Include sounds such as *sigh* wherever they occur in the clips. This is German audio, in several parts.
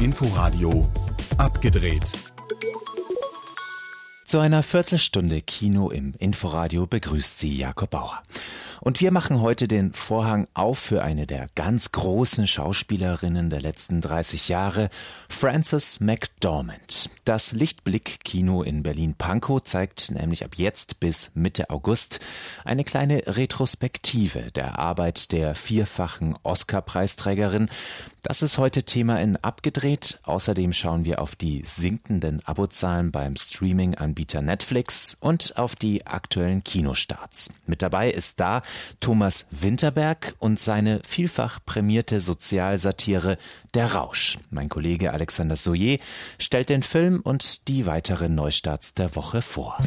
Inforadio abgedreht. Zu einer Viertelstunde Kino im Inforadio begrüßt Sie Jakob Bauer. Und wir machen heute den Vorhang auf für eine der ganz großen Schauspielerinnen der letzten 30 Jahre, Frances McDormand. Das Lichtblick-Kino in Berlin-Pankow zeigt nämlich ab jetzt bis Mitte August eine kleine Retrospektive der Arbeit der vierfachen Oscar-Preisträgerin. Das ist heute Thema in Abgedreht. Außerdem schauen wir auf die sinkenden Abozahlen beim Streaming-Anbieter Netflix und auf die aktuellen Kinostarts. Mit dabei ist da Thomas Winterberg und seine vielfach prämierte Sozialsatire Der Rausch. Mein Kollege Alexander Soyer stellt den Film und die weiteren Neustarts der Woche vor.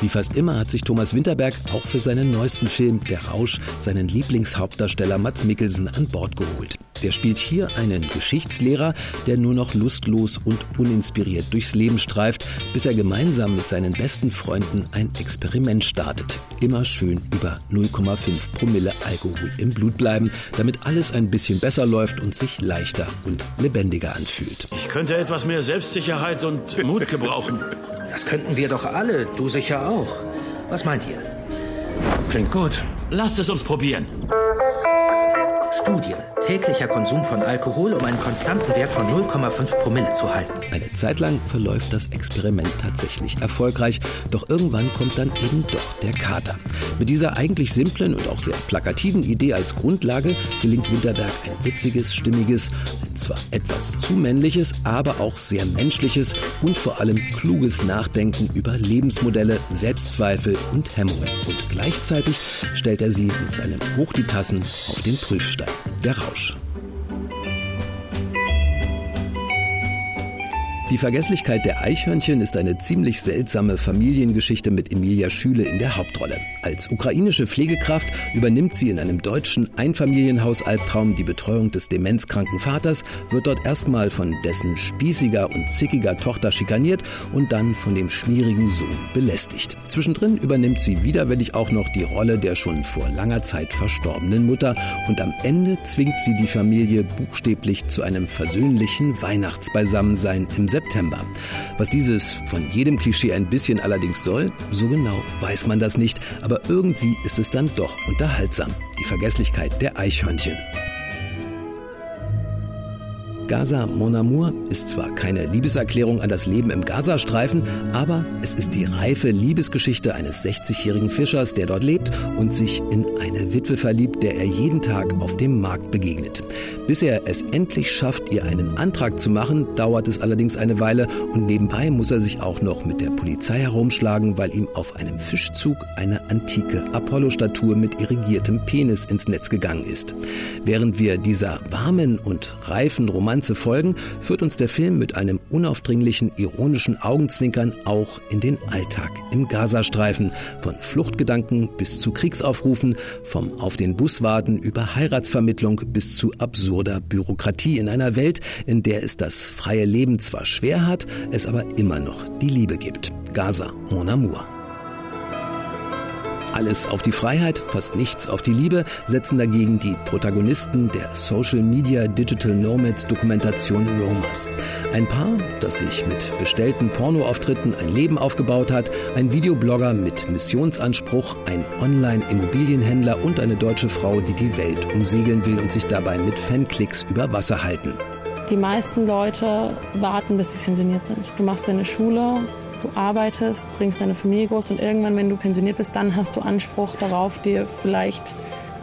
Wie fast immer hat sich Thomas Winterberg auch für seinen neuesten Film Der Rausch seinen Lieblingshauptdarsteller Mats Mikkelsen an Bord geholt. Der spielt hier einen Geschichtslehrer, der nur noch lustlos und uninspiriert durchs Leben streift, bis er gemeinsam mit seinen besten Freunden ein Experiment startet. Immer schön über 0,5 Promille Alkohol im Blut bleiben, damit alles ein bisschen besser läuft und sich leichter und lebendiger anfühlt. Ich könnte etwas mehr Selbstsicherheit und Mut gebrauchen. Das könnten wir doch alle, du sicher auch. Was meint ihr? Klingt gut. Lasst es uns probieren. Studie. Täglicher Konsum von Alkohol, um einen konstanten Wert von 0,5 Promille zu halten. Eine Zeit lang verläuft das Experiment tatsächlich erfolgreich, doch irgendwann kommt dann eben doch der Kater. Mit dieser eigentlich simplen und auch sehr plakativen Idee als Grundlage gelingt Winterberg ein witziges, stimmiges, ein zwar etwas zu männliches, aber auch sehr menschliches und vor allem kluges Nachdenken über Lebensmodelle, Selbstzweifel und Hemmungen. Und gleichzeitig stellt er sie mit seinem Hoch die Tassen auf den Prüfstein. Der Rausch. Die Vergesslichkeit der Eichhörnchen ist eine ziemlich seltsame Familiengeschichte mit Emilia Schüle in der Hauptrolle. Als ukrainische Pflegekraft übernimmt sie in einem deutschen Einfamilienhaus-Albtraum die Betreuung des demenzkranken Vaters, wird dort erstmal von dessen spießiger und zickiger Tochter schikaniert und dann von dem schmierigen Sohn belästigt. Zwischendrin übernimmt sie widerwillig auch noch die Rolle der schon vor langer Zeit verstorbenen Mutter und am Ende zwingt sie die Familie buchstäblich zu einem versöhnlichen Weihnachtsbeisammensein im September. Was dieses von jedem Klischee ein bisschen allerdings soll, so genau weiß man das nicht, aber irgendwie ist es dann doch unterhaltsam. Die Vergesslichkeit der Eichhörnchen. Gaza Mon Amour ist zwar keine Liebeserklärung an das Leben im Gazastreifen, aber es ist die reife Liebesgeschichte eines 60-jährigen Fischers, der dort lebt und sich in eine Witwe verliebt, der er jeden Tag auf dem Markt begegnet. Bis er es endlich schafft, ihr einen Antrag zu machen, dauert es allerdings eine Weile und nebenbei muss er sich auch noch mit der Polizei herumschlagen, weil ihm auf einem Fischzug eine antike Apollo-Statue mit irrigiertem Penis ins Netz gegangen ist. Während wir dieser warmen und reifen Roman folgen, führt uns der Film mit einem unaufdringlichen, ironischen Augenzwinkern auch in den Alltag im Gazastreifen. Von Fluchtgedanken bis zu Kriegsaufrufen, vom auf den Bus warten über Heiratsvermittlung bis zu absurder Bürokratie in einer Welt, in der es das freie Leben zwar schwer hat, es aber immer noch die Liebe gibt. Gaza, mon amour. Alles auf die Freiheit, fast nichts auf die Liebe setzen dagegen die Protagonisten der Social Media Digital Nomads Dokumentation Romas. Ein Paar, das sich mit bestellten Pornoauftritten ein Leben aufgebaut hat, ein Videoblogger mit Missionsanspruch, ein Online-Immobilienhändler und eine deutsche Frau, die die Welt umsegeln will und sich dabei mit Fanklicks über Wasser halten. Die meisten Leute warten, bis sie pensioniert sind. Du machst deine Schule, du arbeitest, bringst deine Familie groß und irgendwann, wenn du pensioniert bist, dann hast du Anspruch darauf, dir vielleicht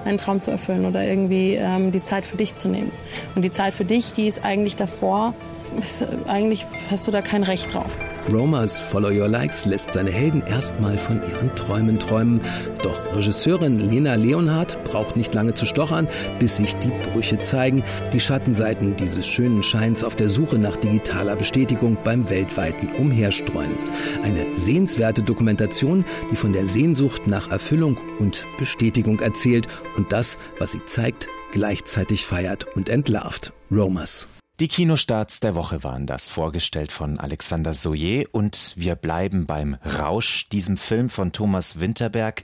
einen Traum zu erfüllen oder irgendwie ähm, die Zeit für dich zu nehmen. Und die Zeit für dich, die ist eigentlich davor, ist, eigentlich hast du da kein Recht drauf. Romas Follow Your Likes lässt seine Helden erstmal von ihren Träumen träumen. Doch Regisseurin Lena Leonhardt braucht nicht lange zu stochern, bis sich die Brüche zeigen, die Schattenseiten dieses schönen Scheins auf der Suche nach digitaler Bestätigung beim weltweiten Umherstreuen. Eine sehenswerte Dokumentation, die von der Sehnsucht nach Erfüllung und Bestätigung erzählt und das, was sie zeigt, gleichzeitig feiert und entlarvt. Romas. Die Kinostarts der Woche waren das, vorgestellt von Alexander Soyer. Und wir bleiben beim Rausch, diesem Film von Thomas Winterberg,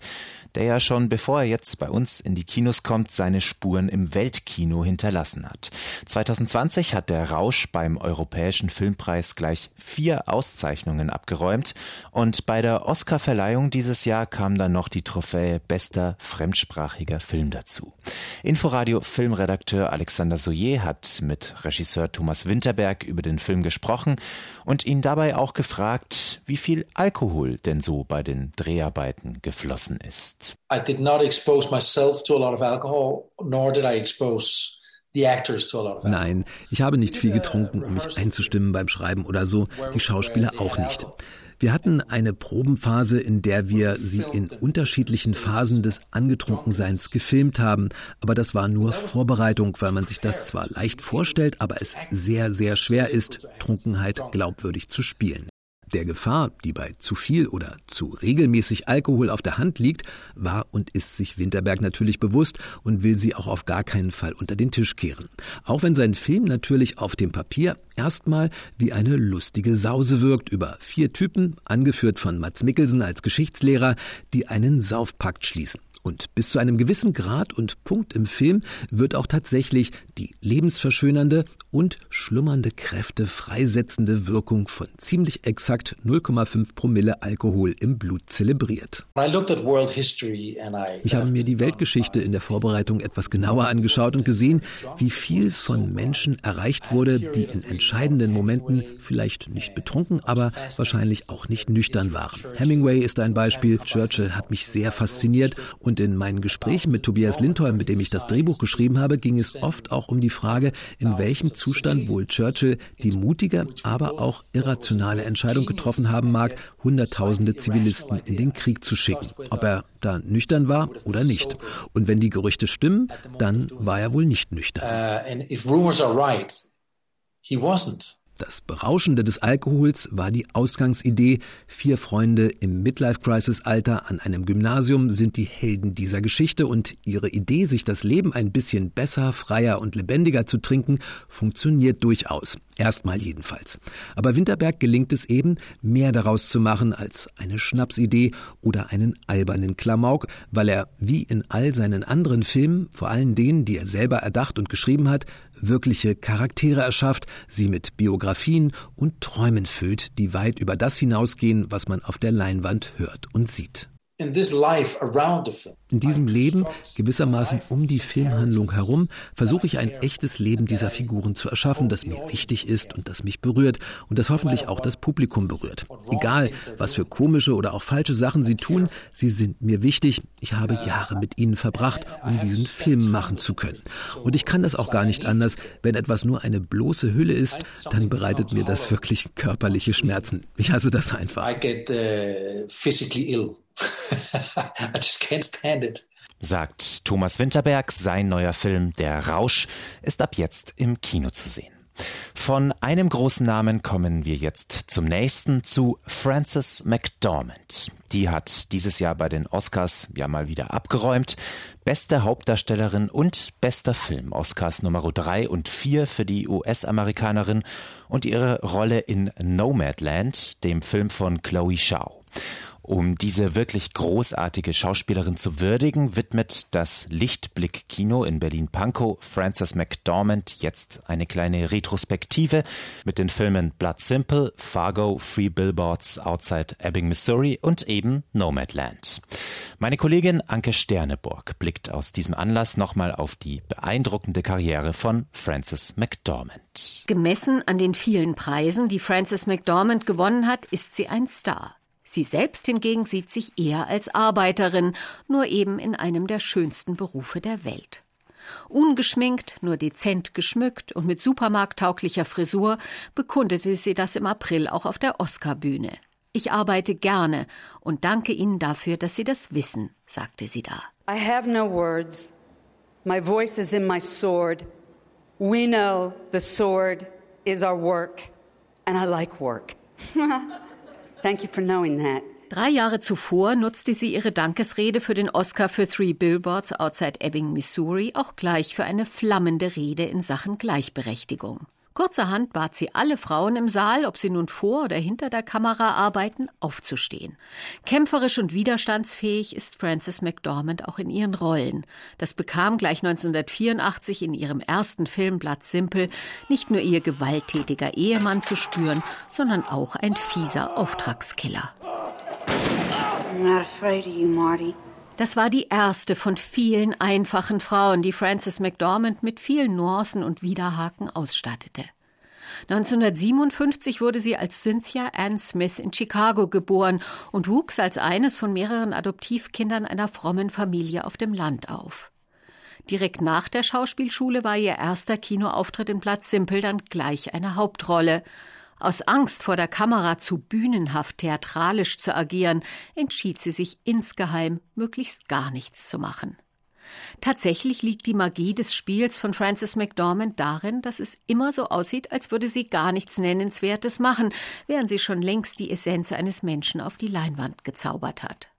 der ja schon bevor er jetzt bei uns in die Kinos kommt, seine Spuren im Weltkino hinterlassen hat. 2020 hat der Rausch beim Europäischen Filmpreis gleich vier Auszeichnungen abgeräumt und bei der Oscarverleihung dieses Jahr kam dann noch die Trophäe bester fremdsprachiger Film dazu. Inforadio Filmredakteur Alexander Soyer hat mit Regisseur Thomas Winterberg über den Film gesprochen und ihn dabei auch gefragt, wie viel Alkohol denn so bei den Dreharbeiten geflossen ist. I did not expose myself to a lot of alcohol, nor did I expose Nein, ich habe nicht viel getrunken, um mich einzustimmen beim Schreiben oder so, die Schauspieler auch nicht. Wir hatten eine Probenphase, in der wir sie in unterschiedlichen Phasen des Angetrunkenseins gefilmt haben. Aber das war nur Vorbereitung, weil man sich das zwar leicht vorstellt, aber es sehr, sehr schwer ist, Trunkenheit glaubwürdig zu spielen. Der Gefahr, die bei zu viel oder zu regelmäßig Alkohol auf der Hand liegt, war und ist sich Winterberg natürlich bewusst und will sie auch auf gar keinen Fall unter den Tisch kehren. Auch wenn sein Film natürlich auf dem Papier erstmal wie eine lustige Sause wirkt über vier Typen, angeführt von Mats Mikkelsen als Geschichtslehrer, die einen Saufpakt schließen. Und bis zu einem gewissen Grad und Punkt im Film wird auch tatsächlich die lebensverschönernde und schlummernde Kräfte freisetzende Wirkung von ziemlich exakt 0,5 Promille Alkohol im Blut zelebriert. Ich habe mir die Weltgeschichte in der Vorbereitung etwas genauer angeschaut und gesehen, wie viel von Menschen erreicht wurde, die in entscheidenden Momenten vielleicht nicht betrunken, aber wahrscheinlich auch nicht nüchtern waren. Hemingway ist ein Beispiel, Churchill hat mich sehr fasziniert und in meinen Gesprächen mit Tobias Lindholm, mit dem ich das Drehbuch geschrieben habe, ging es oft auch um die Frage, in welchem Zustand wohl Churchill die mutige, aber auch irrationale Entscheidung getroffen haben mag, Hunderttausende Zivilisten in den Krieg zu schicken. Ob er da nüchtern war oder nicht. Und wenn die Gerüchte stimmen, dann war er wohl nicht nüchtern. Uh, das Berauschende des Alkohols war die Ausgangsidee. Vier Freunde im Midlife-Crisis-Alter an einem Gymnasium sind die Helden dieser Geschichte und ihre Idee, sich das Leben ein bisschen besser, freier und lebendiger zu trinken, funktioniert durchaus. Erstmal jedenfalls. Aber Winterberg gelingt es eben, mehr daraus zu machen als eine Schnapsidee oder einen albernen Klamauk, weil er, wie in all seinen anderen Filmen, vor allem denen, die er selber erdacht und geschrieben hat, wirkliche Charaktere erschafft, sie mit Biografien und Träumen füllt, die weit über das hinausgehen, was man auf der Leinwand hört und sieht. In diesem Leben, gewissermaßen um die Filmhandlung herum, versuche ich ein echtes Leben dieser Figuren zu erschaffen, das mir wichtig ist und das mich berührt und das hoffentlich auch das Publikum berührt. Egal, was für komische oder auch falsche Sachen sie tun, sie sind mir wichtig. Ich habe Jahre mit ihnen verbracht, um diesen Film machen zu können. Und ich kann das auch gar nicht anders. Wenn etwas nur eine bloße Hülle ist, dann bereitet mir das wirklich körperliche Schmerzen. Ich hasse das einfach. I get, uh, physically ill. *laughs* I just can't stand it. Sagt Thomas Winterberg, sein neuer Film Der Rausch ist ab jetzt im Kino zu sehen. Von einem großen Namen kommen wir jetzt zum nächsten, zu Frances McDormand. Die hat dieses Jahr bei den Oscars ja mal wieder abgeräumt. Beste Hauptdarstellerin und bester Film. Oscars Nummer 3 und 4 für die US-Amerikanerin und ihre Rolle in Nomadland, dem Film von Chloe Shao. Um diese wirklich großartige Schauspielerin zu würdigen, widmet das Lichtblick Kino in Berlin-Pankow Frances McDormand jetzt eine kleine Retrospektive mit den Filmen Blood Simple, Fargo, Free Billboards Outside Ebbing, Missouri und eben Nomadland. Meine Kollegin Anke Sterneburg blickt aus diesem Anlass nochmal auf die beeindruckende Karriere von Frances McDormand. Gemessen an den vielen Preisen, die Frances McDormand gewonnen hat, ist sie ein Star. Sie selbst hingegen sieht sich eher als Arbeiterin, nur eben in einem der schönsten Berufe der Welt. Ungeschminkt, nur dezent geschmückt und mit supermarkttauglicher Frisur bekundete sie das im April auch auf der Oscarbühne. Ich arbeite gerne und danke Ihnen dafür, dass Sie das wissen, sagte sie da. I have no words. My voice is in my sword. We know the sword is our work and I like work. *laughs* Thank you for knowing that. Drei Jahre zuvor nutzte sie ihre Dankesrede für den Oscar für Three Billboards Outside Ebbing, Missouri auch gleich für eine flammende Rede in Sachen Gleichberechtigung. Kurzerhand bat sie alle Frauen im Saal, ob sie nun vor oder hinter der Kamera arbeiten, aufzustehen. Kämpferisch und widerstandsfähig ist Frances McDormand auch in ihren Rollen. Das bekam gleich 1984 in ihrem ersten Film Blood Simple nicht nur ihr gewalttätiger Ehemann zu spüren, sondern auch ein fieser Auftragskiller. I'm not afraid of you, Marty. Das war die erste von vielen einfachen Frauen, die Frances McDormand mit vielen Nuancen und Widerhaken ausstattete. 1957 wurde sie als Cynthia Ann Smith in Chicago geboren und wuchs als eines von mehreren Adoptivkindern einer frommen Familie auf dem Land auf. Direkt nach der Schauspielschule war ihr erster Kinoauftritt in Platz Simpel dann gleich eine Hauptrolle. Aus Angst vor der Kamera zu bühnenhaft theatralisch zu agieren, entschied sie sich insgeheim, möglichst gar nichts zu machen. Tatsächlich liegt die Magie des Spiels von Frances McDormand darin, dass es immer so aussieht, als würde sie gar nichts Nennenswertes machen, während sie schon längst die Essenz eines Menschen auf die Leinwand gezaubert hat.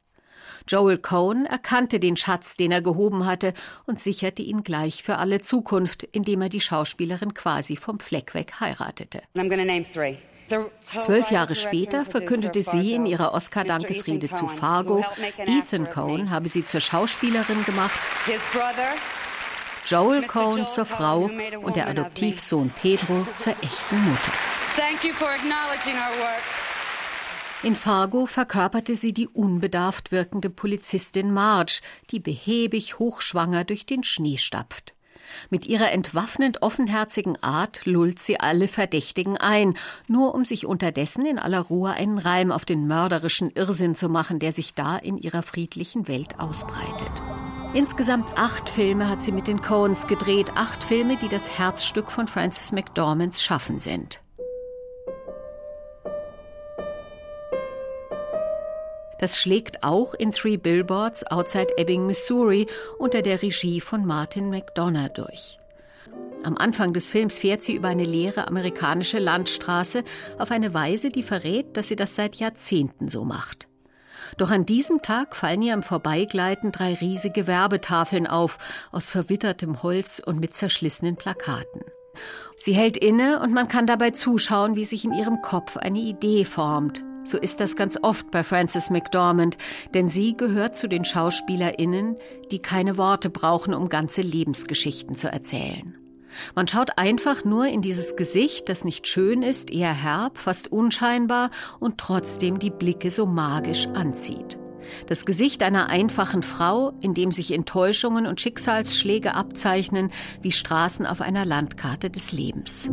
Joel Cohn erkannte den Schatz, den er gehoben hatte, und sicherte ihn gleich für alle Zukunft, indem er die Schauspielerin quasi vom Fleck weg heiratete. Zwölf Jahre später verkündete sie in ihrer Oscar-Dankesrede zu Fargo, Ethan Cohn habe sie zur Schauspielerin gemacht, Joel Cohn zur Frau und der Adoptivsohn Pedro zur echten Mutter. Thank you for acknowledging our work. In Fargo verkörperte sie die unbedarft wirkende Polizistin Marge, die behäbig hochschwanger durch den Schnee stapft. Mit ihrer entwaffnend offenherzigen Art lullt sie alle Verdächtigen ein, nur um sich unterdessen in aller Ruhe einen Reim auf den mörderischen Irrsinn zu machen, der sich da in ihrer friedlichen Welt ausbreitet. Insgesamt acht Filme hat sie mit den Coens gedreht, acht Filme, die das Herzstück von Frances McDormands Schaffen sind. Das schlägt auch in Three Billboards Outside Ebbing, Missouri unter der Regie von Martin McDonough durch. Am Anfang des Films fährt sie über eine leere amerikanische Landstraße auf eine Weise, die verrät, dass sie das seit Jahrzehnten so macht. Doch an diesem Tag fallen ihr im Vorbeigleiten drei riesige Werbetafeln auf, aus verwittertem Holz und mit zerschlissenen Plakaten. Sie hält inne und man kann dabei zuschauen, wie sich in ihrem Kopf eine Idee formt. So ist das ganz oft bei Frances McDormand, denn sie gehört zu den SchauspielerInnen, die keine Worte brauchen, um ganze Lebensgeschichten zu erzählen. Man schaut einfach nur in dieses Gesicht, das nicht schön ist, eher herb, fast unscheinbar und trotzdem die Blicke so magisch anzieht. Das Gesicht einer einfachen Frau, in dem sich Enttäuschungen und Schicksalsschläge abzeichnen wie Straßen auf einer Landkarte des Lebens.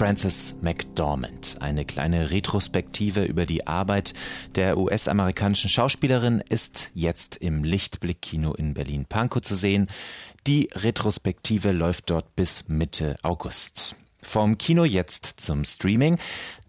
Frances McDormand. Eine kleine Retrospektive über die Arbeit der US-amerikanischen Schauspielerin ist jetzt im Lichtblick-Kino in Berlin-Pankow zu sehen. Die Retrospektive läuft dort bis Mitte August. Vom Kino jetzt zum Streaming.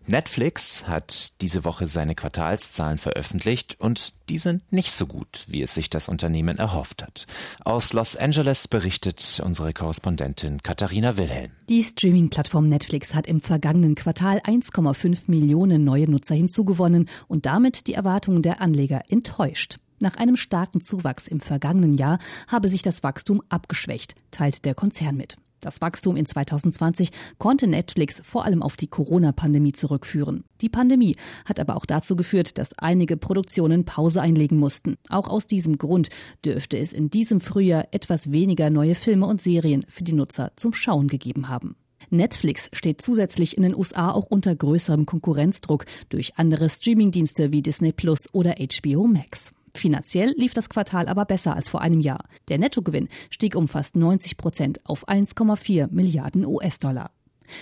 Netflix hat diese Woche seine Quartalszahlen veröffentlicht und die sind nicht so gut, wie es sich das Unternehmen erhofft hat. Aus Los Angeles berichtet unsere Korrespondentin Katharina Wilhelm. Die Streaming-Plattform Netflix hat im vergangenen Quartal 1,5 Millionen neue Nutzer hinzugewonnen und damit die Erwartungen der Anleger enttäuscht. Nach einem starken Zuwachs im vergangenen Jahr habe sich das Wachstum abgeschwächt, teilt der Konzern mit. Das Wachstum in 2020 konnte Netflix vor allem auf die Corona-Pandemie zurückführen. Die Pandemie hat aber auch dazu geführt, dass einige Produktionen Pause einlegen mussten. Auch aus diesem Grund dürfte es in diesem Frühjahr etwas weniger neue Filme und Serien für die Nutzer zum Schauen gegeben haben. Netflix steht zusätzlich in den USA auch unter größerem Konkurrenzdruck durch andere Streamingdienste wie Disney Plus oder HBO Max. Finanziell lief das Quartal aber besser als vor einem Jahr. Der Nettogewinn stieg um fast 90 Prozent auf 1,4 Milliarden US-Dollar.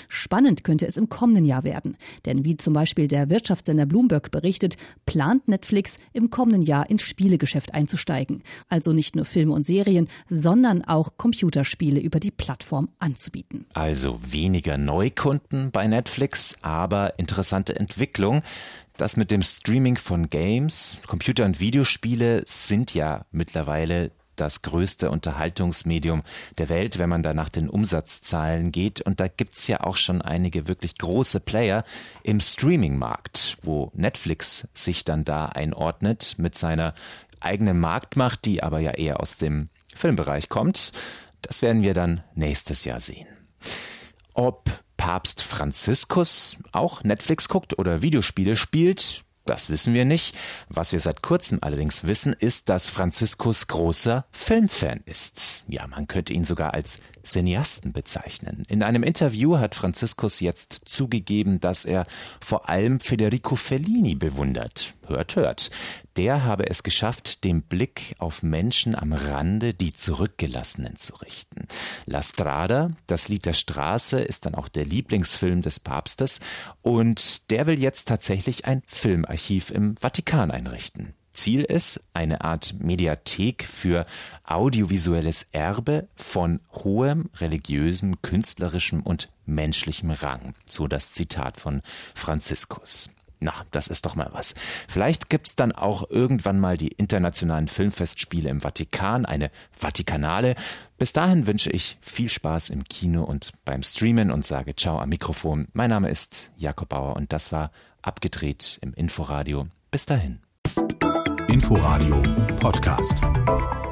Spannend könnte es im kommenden Jahr werden, denn wie zum Beispiel der Wirtschaftssender Bloomberg berichtet, plant Netflix im kommenden Jahr ins Spielegeschäft einzusteigen, also nicht nur Filme und Serien, sondern auch Computerspiele über die Plattform anzubieten. Also weniger Neukunden bei Netflix, aber interessante Entwicklung. Das mit dem Streaming von Games, Computer- und Videospiele sind ja mittlerweile das größte Unterhaltungsmedium der Welt, wenn man da nach den Umsatzzahlen geht. Und da gibt's ja auch schon einige wirklich große Player im Streaming-Markt, wo Netflix sich dann da einordnet mit seiner eigenen Marktmacht, die aber ja eher aus dem Filmbereich kommt. Das werden wir dann nächstes Jahr sehen. Ob Papst Franziskus auch Netflix guckt oder Videospiele spielt, das wissen wir nicht. Was wir seit kurzem allerdings wissen, ist, dass Franziskus großer Filmfan ist. Ja, man könnte ihn sogar als Cineasten bezeichnen. In einem Interview hat Franziskus jetzt zugegeben, dass er vor allem Federico Fellini bewundert. Hört, hört. Der habe es geschafft, den Blick auf Menschen am Rande, die Zurückgelassenen zu richten. La Strada, das Lied der Straße, ist dann auch der Lieblingsfilm des Papstes und der will jetzt tatsächlich ein Filmarchiv im Vatikan einrichten. Ziel ist eine Art Mediathek für audiovisuelles Erbe von hohem religiösem, künstlerischem und menschlichem Rang. So das Zitat von Franziskus. Na, das ist doch mal was. Vielleicht gibt's dann auch irgendwann mal die internationalen Filmfestspiele im Vatikan, eine Vatikanale. Bis dahin wünsche ich viel Spaß im Kino und beim Streamen und sage Ciao am Mikrofon. Mein Name ist Jakob Bauer und das war abgedreht im Inforadio. Bis dahin. Inforadio Podcast.